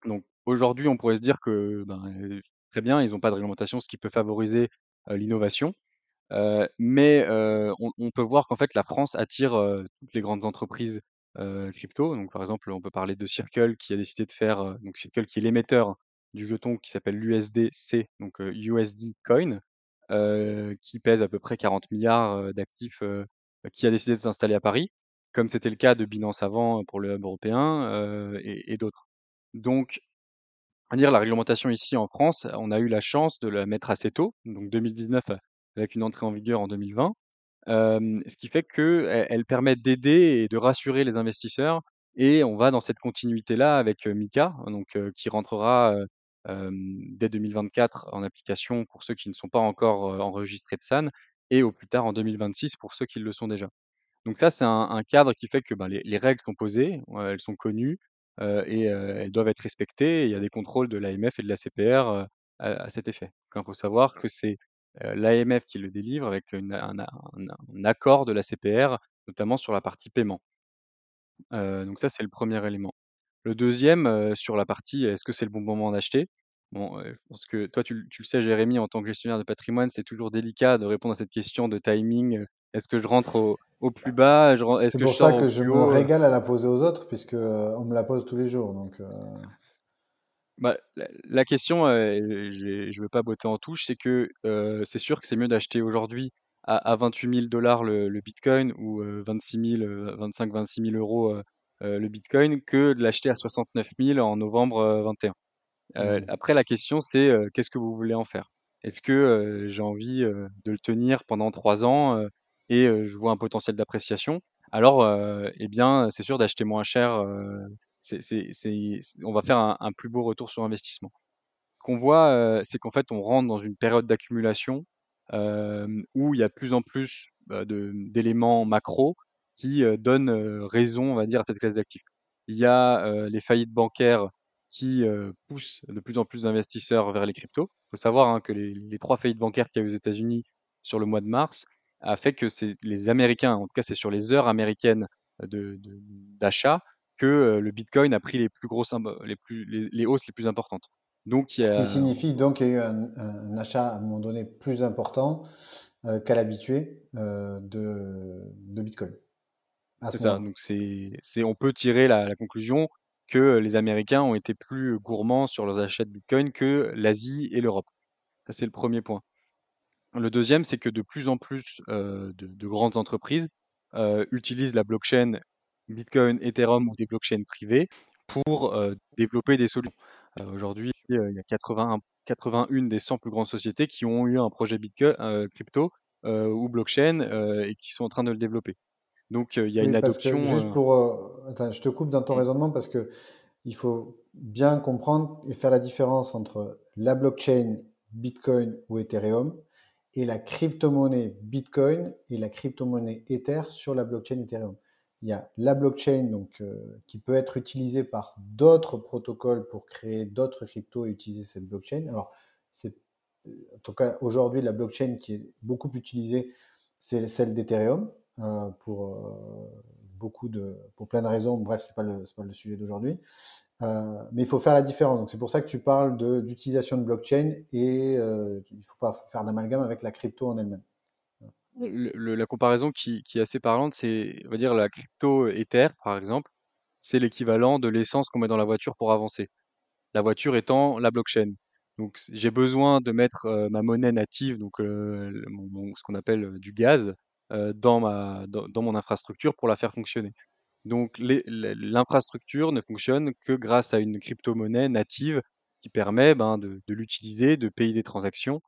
Donc aujourd'hui, on pourrait se dire que ben, très bien, ils n'ont pas de réglementation, ce qui peut favoriser l'innovation. mais on, on, peut voir qu'en fait, la France attire toutes les grandes entreprises crypto. Donc, par exemple, on peut parler de Circle qui a décidé de faire, donc Circle qui est l'émetteur du jeton qui s'appelle l'USDC, donc USD Coin, qui pèse à peu près 40 milliards d'actifs, qui a décidé de s'installer à Paris, comme c'était le cas de Binance avant pour le hub européen et d'autres. Donc, à dire la réglementation ici en France, on a eu la chance de la mettre assez tôt, donc 2019 avec une entrée en vigueur en 2020, ce qui fait qu'elle elle permet d'aider et de rassurer les investisseurs. Et on va dans cette continuité-là avec Mika, donc qui rentrera dès 2024 en application pour ceux qui ne sont pas encore enregistrés PSAN et au plus tard en 2026 pour ceux qui le sont déjà. Donc là, c'est un, cadre qui fait que ben, les, règles sont posées, elles sont connues et elles doivent être respectées. il y a des contrôles de l'AMF et de la CPR à, cet effet. il faut savoir que c'est l'AMF qui le délivre avec un, accord de la CPR, notamment sur la partie paiement. donc là, c'est le premier élément. Le deuxième, sur la partie est-ce que c'est le bon moment d'acheter? Bon, que toi, tu, le sais, Jérémy, en tant que gestionnaire de patrimoine, c'est toujours délicat de répondre à cette question de timing. Est-ce que je rentre au, plus bas C'est pour ça que je me régale à la poser aux autres, puisque on me la pose tous les jours. Donc, bah, la, question, je ne veux pas botter en touche, c'est que c'est sûr que c'est mieux d'acheter aujourd'hui à, à 28 000 dollars le, Bitcoin ou 26 000, 25, 26 000 euros le Bitcoin que de l'acheter à 69 000 en novembre 21. Mmh. Après, la question, c'est qu'est-ce que vous voulez en faire? Est-ce que j'ai envie de le tenir pendant trois ans et je vois un potentiel d'appréciation Alors, eh bien, c'est sûr d'acheter moins cher on va faire un, plus beau retour sur investissement. Qu'on voit, c'est qu'en fait, on rentre dans une période d'accumulation où il y a de plus en plus bah, d'éléments macro qui donnent raison, on va dire, à cette classe d'actifs. Il y a les faillites bancaires qui poussent de plus en plus d'investisseurs vers les cryptos. Il faut savoir hein, que les, trois faillites bancaires qu'il y a eu aux États-Unis sur le mois de mars a fait que c'est les Américains, en tout cas c'est sur les heures américaines d'achat, que le Bitcoin a pris les plus grosses, les, plus, les, hausses les plus importantes. Donc, Ce qui signifie donc qu'il y a eu un, achat à un moment donné plus important qu'à l'habitué de, de, Bitcoin. C'est ça. Donc c'est, on peut tirer la, conclusion que les Américains ont été plus gourmands sur leurs achats de Bitcoin que l'Asie et l'Europe. Ça c'est le premier point. Le deuxième, c'est que de plus en plus de, de, grandes entreprises utilisent la blockchain Bitcoin, Ethereum ou des blockchains privées pour développer des solutions. Aujourd'hui, il y a 81, 81 des 100 plus grandes sociétés qui ont eu un projet Bitcoin, crypto ou blockchain et qui sont en train de le développer. Donc, il y a une adoption. juste pour, je te coupe dans ton mmh. raisonnement parce que il faut bien comprendre et faire la différence entre la blockchain Bitcoin ou Ethereum et la crypto-monnaie Bitcoin et la crypto-monnaie Ether sur la blockchain Ethereum il y a la blockchain donc, euh, qui peut être utilisée par d'autres protocoles pour créer d'autres cryptos et utiliser cette blockchain. Alors, c'est, en tout cas, aujourd'hui, la blockchain qui est beaucoup utilisée, c'est celle d'Ethereum euh, pour, euh, beaucoup de, pour plein de raisons. Bref, ce n'est pas, le, pas le sujet d'aujourd'hui. Mais il faut faire la différence. Donc, c'est pour ça que tu parles d'utilisation de, blockchain et il ne faut pas faire d'amalgame avec la crypto en elle-même la comparaison qui, est assez parlante, c'est, on va dire, la crypto Ether, par exemple, c'est l'équivalent de l'essence qu'on met dans la voiture pour avancer. La voiture étant la blockchain. Donc, j'ai besoin de mettre euh, ma monnaie native, donc euh, ce qu'on appelle euh, du gaz, dans, mon infrastructure pour la faire fonctionner. Donc, l'infrastructure ne fonctionne que grâce à une crypto-monnaie native qui permet ben, de l'utiliser, de payer des transactions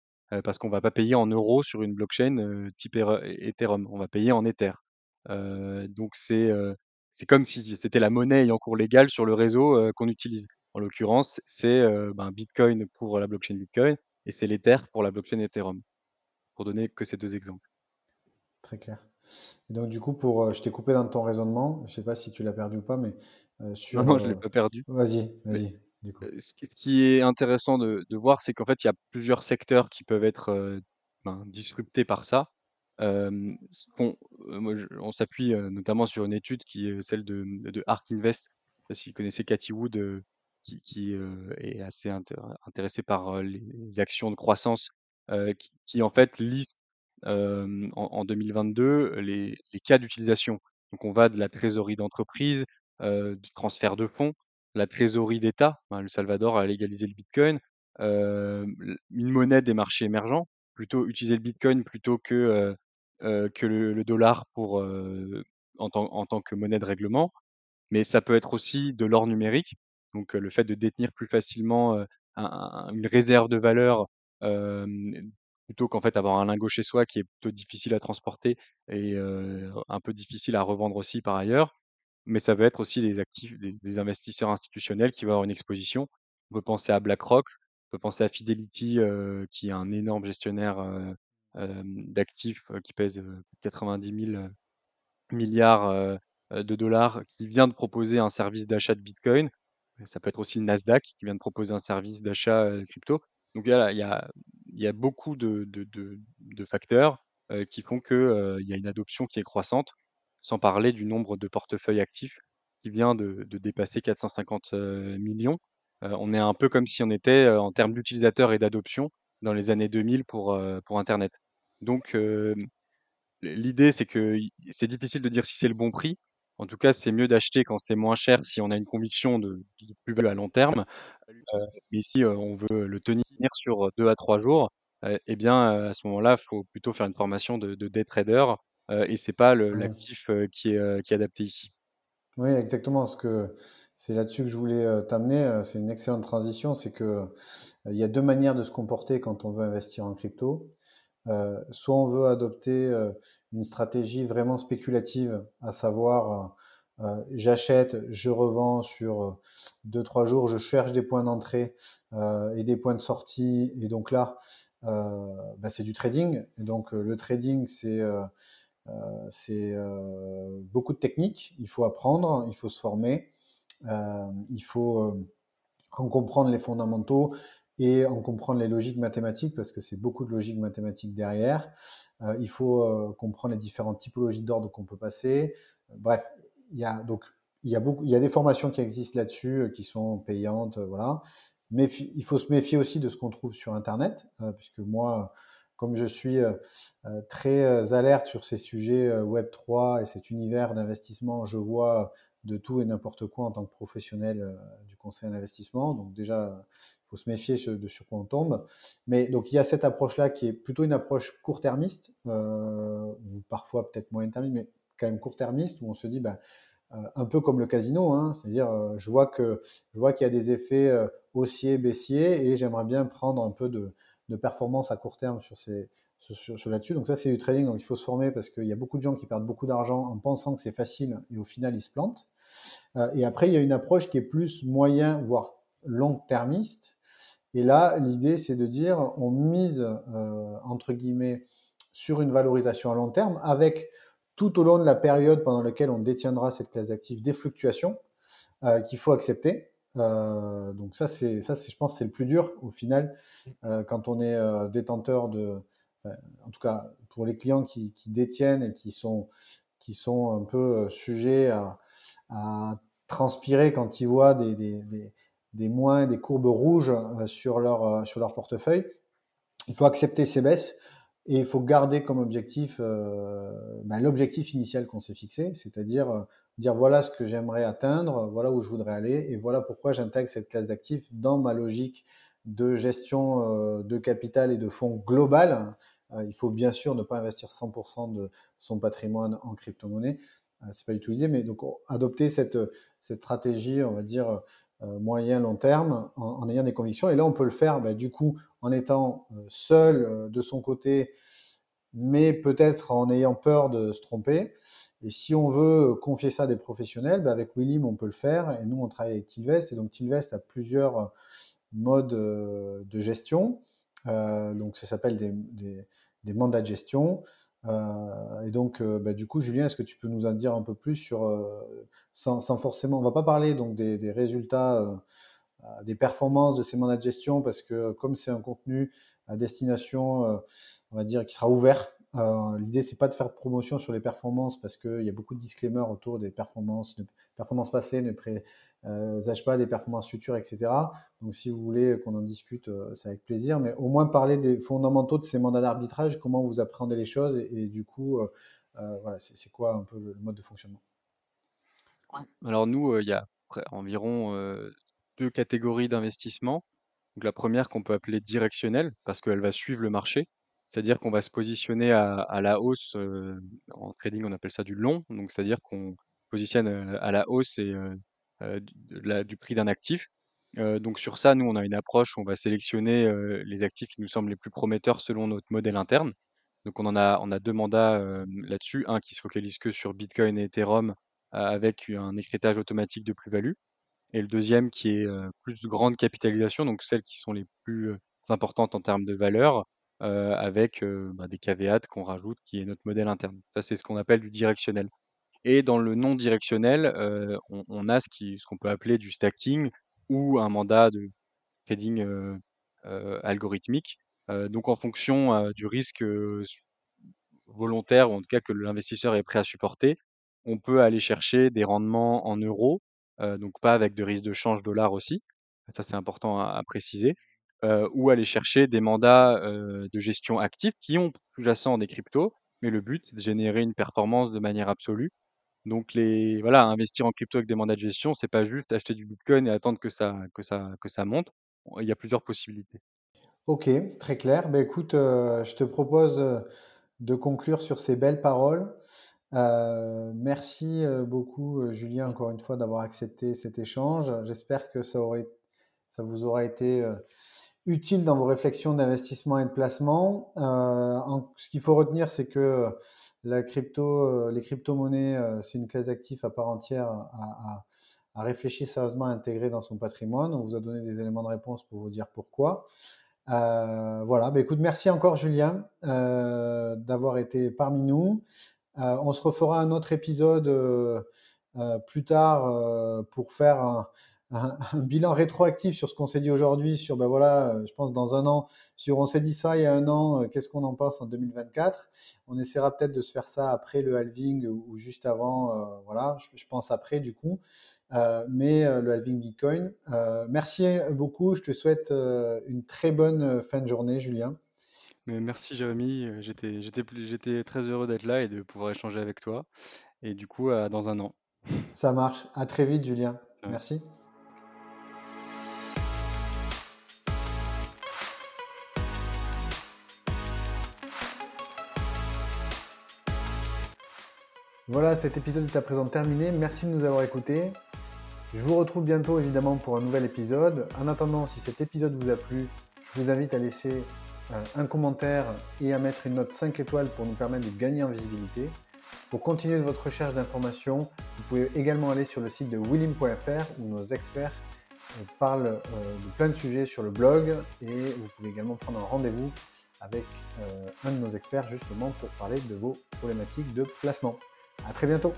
parce qu'on va pas payer en euros sur une blockchain type Ethereum, on va payer en Ether. donc c'est c'est comme si c'était la monnaie ayant cours légal sur le réseau qu'on utilise. En l'occurrence, c'est ben, Bitcoin pour la blockchain Bitcoin et c'est l'Ether pour la blockchain Ethereum, pour donner que ces deux exemples. Très clair. Et donc du coup, pour, je t'ai coupé dans ton raisonnement, je sais pas si tu l'as perdu ou pas, mais sur. Non, non, je l'ai pas perdu. Vas-y, vas-y. Ce qui est intéressant de, voir, c'est qu'en fait, il y a plusieurs secteurs qui peuvent être ben, disruptés par ça. on, s'appuie notamment sur une étude qui est celle de, de Ark Invest. Si vous connaissez Cathy Wood, qui, est assez intéressé par les actions de croissance, qui, qui, en fait liste en, en, 2022 les, cas d'utilisation. Donc on va de la trésorerie d'entreprise, du transfert de fonds, la trésorerie d'État. Hein, le Salvador a légalisé le Bitcoin, une monnaie des marchés émergents, plutôt utiliser le Bitcoin plutôt que que le, dollar pour en tant, en tant que monnaie de règlement. Mais ça peut être aussi de l'or numérique, donc le fait de détenir plus facilement une réserve de valeur plutôt qu'en fait avoir un lingot chez soi qui est plutôt difficile à transporter et un peu difficile à revendre aussi par ailleurs. Mais ça peut être aussi des actifs, des, investisseurs institutionnels qui vont avoir une exposition. On peut penser à BlackRock, on peut penser à Fidelity, qui est un énorme gestionnaire d'actifs qui pèse 90 000 milliards de dollars, qui vient de proposer un service d'achat de Bitcoin. Ça peut être aussi le Nasdaq qui vient de proposer un service d'achat crypto. Donc il y a, il y a beaucoup de, de, de, facteurs qui font qu'il il y a une adoption qui est croissante, sans parler du nombre de portefeuilles actifs qui vient de, dépasser 450 millions. on est un peu comme si on était en termes d'utilisateurs et d'adoption dans les années 2000 pour, pour Internet. Donc l'idée, c'est que c'est difficile de dire si c'est le bon prix. En tout cas, c'est mieux d'acheter quand c'est moins cher si on a une conviction de, plus-value à long terme. Euh, mais si euh, on veut le tenir sur deux à trois jours, euh, eh bien, à ce moment-là, il faut plutôt faire une formation de, de day trader et c'est pas l'actif qui, est, qui est adapté ici. Oui, exactement. Ce que c'est là-dessus que je voulais t'amener. C'est une excellente transition. C'est que il y a deux manières de se comporter quand on veut investir en crypto. soit on veut adopter une stratégie vraiment spéculative, à savoir euh, j'achète, je revends sur 2-3 euh, jours, je cherche des points d'entrée euh, et des points de sortie. Et donc là, bah, c'est du trading. Et donc le trading, c'est beaucoup de techniques. Il faut apprendre, il faut se former, il faut en comprendre les fondamentaux et en comprendre les logiques mathématiques parce que c'est beaucoup de logique mathématique derrière. Euh, il faut euh, comprendre les différentes typologies d'ordre qu'on peut passer. Bref, il y a donc il y a beaucoup, il y a des formations qui existent là-dessus euh, qui sont payantes, voilà. Mais il faut se méfier aussi de ce qu'on trouve sur Internet, puisque moi, comme je suis très alerte sur ces sujets Web 3 et cet univers d'investissement, je vois de tout et n'importe quoi en tant que professionnel du conseil d'investissement. Donc déjà, faut se méfier de sur quoi on tombe. Mais donc il y a cette approche-là qui est plutôt une approche court-termiste, euh, ou parfois peut-être moyen-termiste, mais quand même court-termiste, où on se dit, bah, euh, un peu comme le casino, hein, c'est-à-dire euh, je vois que je vois qu'il y a des effets haussiers, baissiers, et j'aimerais bien prendre un peu de, de, performance à court terme sur ces sur, là-dessus. Donc ça c'est du trading, donc il faut se former parce qu'il y a beaucoup de gens qui perdent beaucoup d'argent en pensant que c'est facile et au final ils se plantent. et après il y a une approche qui est plus moyen voire long-termiste, et là, l'idée, c'est de dire, on mise, euh, entre guillemets, sur une valorisation à long terme, avec tout au long de la période pendant laquelle on détiendra cette classe d'actifs des fluctuations euh, qu'il faut accepter. Euh, donc ça, c'est ça, je pense, c'est le plus dur au final quand on est détenteur de, en tout cas pour les clients qui, détiennent et qui sont qui sont un peu sujets à, transpirer quand ils voient des des moins, des courbes rouges euh, sur leur, euh, sur leur portefeuille. Il faut accepter ces baisses et il faut garder comme objectif euh, ben, l'objectif initial qu'on s'est fixé, c'est-à-dire dire voilà ce que j'aimerais atteindre, voilà où je voudrais aller et voilà pourquoi j'intègre cette classe d'actifs dans ma logique de gestion de capital et de fonds global. il faut bien sûr ne pas investir 100% de son patrimoine en crypto-monnaie. c'est pas du tout l'idée, mais donc adopter cette, cette stratégie, on va dire, moyen, long terme, en, ayant des convictions. Et là, on peut le faire, bah, du coup, en étant euh, seul euh, de son côté, mais peut-être en ayant peur de se tromper. Et si on veut confier ça à des professionnels, bah, avec Willim, on peut le faire. Et nous, on travaille avec Tilvest. Et donc, Tilvest a plusieurs modes de gestion. donc, ça s'appelle des, des, mandats de gestion. Euh, et donc, euh, bah, du coup, Julien, est-ce que tu peux nous en dire un peu plus sur, euh, sans, forcément, on va pas parler donc des, résultats, des performances de ces mandats de gestion, parce que comme c'est un contenu à destination, on va dire, qui sera ouvert Euh, L'idée, c'est pas de faire promotion sur les performances parce qu'il y a beaucoup de disclaimers autour des performances, performances passées, ne présage pas des performances futures, etc. Donc, si vous voulez qu'on en discute, c'est avec plaisir. Mais au moins parler des fondamentaux de ces mandats d'arbitrage, comment vous appréhendez les choses et, du coup, voilà, c'est quoi un peu le mode de fonctionnement? Alors nous, il y a environ deux catégories d'investissement. Donc la première qu'on peut appeler directionnelle parce qu'elle va suivre le marché, c'est-à-dire qu'on va se positionner à, la hausse. en trading, on appelle ça du long, donc c'est-à-dire qu'on positionne à la hausse et du prix d'un actif. donc sur ça, nous, on a une approche où on va sélectionner les actifs qui nous semblent les plus prometteurs selon notre modèle interne. Donc on en a, on a deux mandats là-dessus, un qui se focalise que sur Bitcoin et Ethereum avec un écritage automatique de plus-value et le deuxième qui est plus grande capitalisation, donc celles qui sont les plus importantes en termes de valeur, avec bah, des caveats qu'on rajoute, qui est notre modèle interne. Ça, c'est ce qu'on appelle du directionnel. Et dans le non directionnel, on, a ce qu'on peut appeler du stacking ou un mandat de trading algorithmique. donc en fonction du risque volontaire, ou en tout cas que l'investisseur est prêt à supporter, on peut aller chercher des rendements en euros donc pas avec de risque de change dollar aussi, ça c'est important à, préciser, ou aller chercher des mandats de gestion active qui ont sous-jacent des cryptos, mais le but c'est de générer une performance de manière absolue. Donc les voilà, investir en crypto avec des mandats de gestion, c'est pas juste acheter du Bitcoin et attendre que ça que ça que ça monte. Il y a plusieurs possibilités. Ok, très clair. Ben écoute, je te propose de conclure sur ces belles paroles. Euh, merci euh, beaucoup, euh, Julien, encore une fois, d'avoir accepté cet échange. J'espère que ça, aurait, ça vous aura été utile dans vos réflexions d'investissement et de placement. ce qu'il faut retenir, c'est que la crypto, les crypto-monnaies, c'est une classe d'actifs à part entière à, réfléchir sérieusement, à intégrer dans son patrimoine. On vous a donné des éléments de réponse pour vous dire pourquoi. voilà, bah, écoute, merci encore Julien d'avoir été parmi nous. Euh, on se refera un autre épisode euh, euh, plus tard pour faire un, bilan rétroactif sur ce qu'on s'est dit aujourd'hui, sur ben voilà, je pense dans un an, sur on s'est dit ça il y a un an, qu'est-ce qu'on en pense en 2024 On essaiera peut-être de se faire ça après le halving ou, juste avant, voilà, je, pense après du coup. mais le halving Bitcoin. merci beaucoup. Je te souhaite une très bonne fin de journée, Julien merci Jérémy, j'étais très heureux d'être là et de pouvoir échanger avec toi. Et du coup, dans un an. Ça marche. À très vite, Julien. Merci. Voilà, cet épisode est à présent terminé. Merci de nous avoir écoutés. Je vous retrouve bientôt évidemment pour un nouvel épisode. En attendant, si cet épisode vous a plu, je vous invite à laisser euh, un commentaire et à mettre une note 5 étoiles pour nous permettre de gagner en visibilité. Pour continuer votre recherche d'informations, vous pouvez également aller sur le site de willim.fr où nos experts euh, parlent euh, de plein de sujets sur le blog et vous pouvez également prendre un rendez-vous avec un de nos experts justement pour parler de vos problématiques de placement. À très bientôt